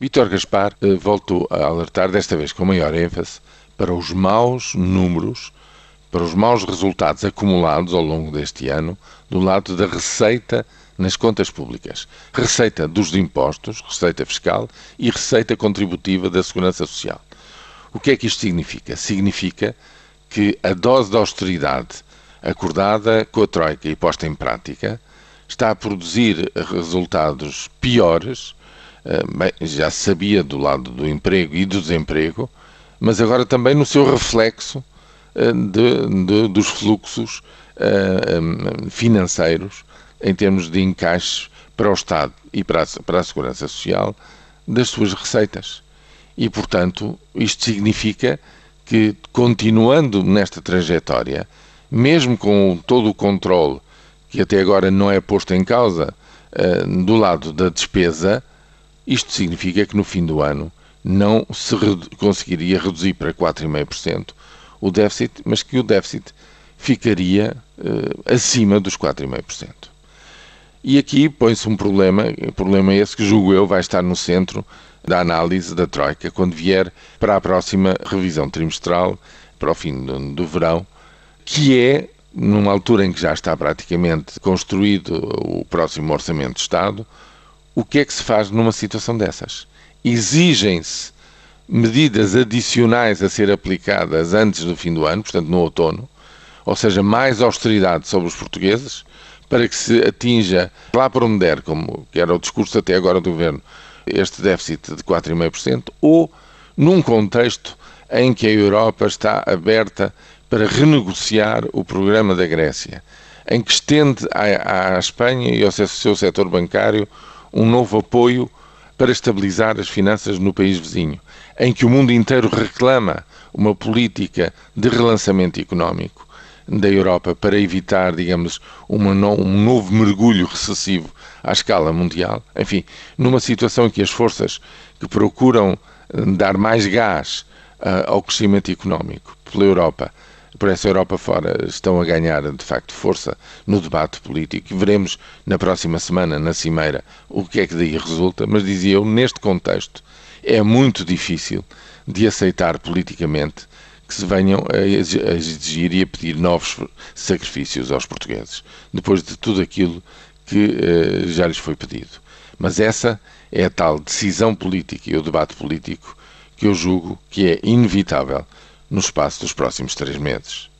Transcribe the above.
Vítor Gaspar eh, voltou a alertar, desta vez com maior ênfase, para os maus números, para os maus resultados acumulados ao longo deste ano do lado da receita nas contas públicas. Receita dos impostos, receita fiscal e receita contributiva da Segurança Social. O que é que isto significa? Significa que a dose de austeridade acordada com a Troika e posta em prática está a produzir resultados piores bem, já sabia do lado do emprego e do desemprego, mas agora também no seu reflexo eh, de, de, dos fluxos eh, financeiros em termos de encaixe para o Estado e para a, para a Segurança Social das suas receitas. E, portanto, isto significa que, continuando nesta trajetória, mesmo com todo o controle que até agora não é posto em causa do lado da despesa, isto significa que no fim do ano não se conseguiria reduzir para 4,5% o déficit, mas que o déficit ficaria uh, acima dos 4,5%. E aqui põe-se um problema, problema esse que julgo eu vai estar no centro da análise da Troika quando vier para a próxima revisão trimestral, para o fim do, do verão, que é numa altura em que já está praticamente construído o próximo Orçamento de Estado, o que é que se faz numa situação dessas? Exigem-se medidas adicionais a ser aplicadas antes do fim do ano, portanto no outono, ou seja, mais austeridade sobre os portugueses, para que se atinja lá por onde der, como era o discurso até agora do governo, este déficit de 4,5%, ou num contexto em que a Europa está aberta para renegociar o programa da Grécia, em que estende à, à Espanha e ao seu setor bancário um novo apoio para estabilizar as finanças no país vizinho, em que o mundo inteiro reclama uma política de relançamento económico da Europa para evitar, digamos, no, um novo mergulho recessivo à escala mundial. Enfim, numa situação em que as forças que procuram eh, dar mais gás uh, ao crescimento económico pela Europa por essa Europa fora estão a ganhar de facto força no debate político veremos na próxima semana, na Cimeira, o que é que daí resulta. Mas dizia eu, neste contexto, é muito difícil de aceitar politicamente que se venham a exigir e a pedir novos sacrifícios aos portugueses, depois de tudo aquilo que uh, já lhes foi pedido. Mas essa é a tal decisão política e o debate político que eu julgo que é inevitável no espaço dos próximos três meses.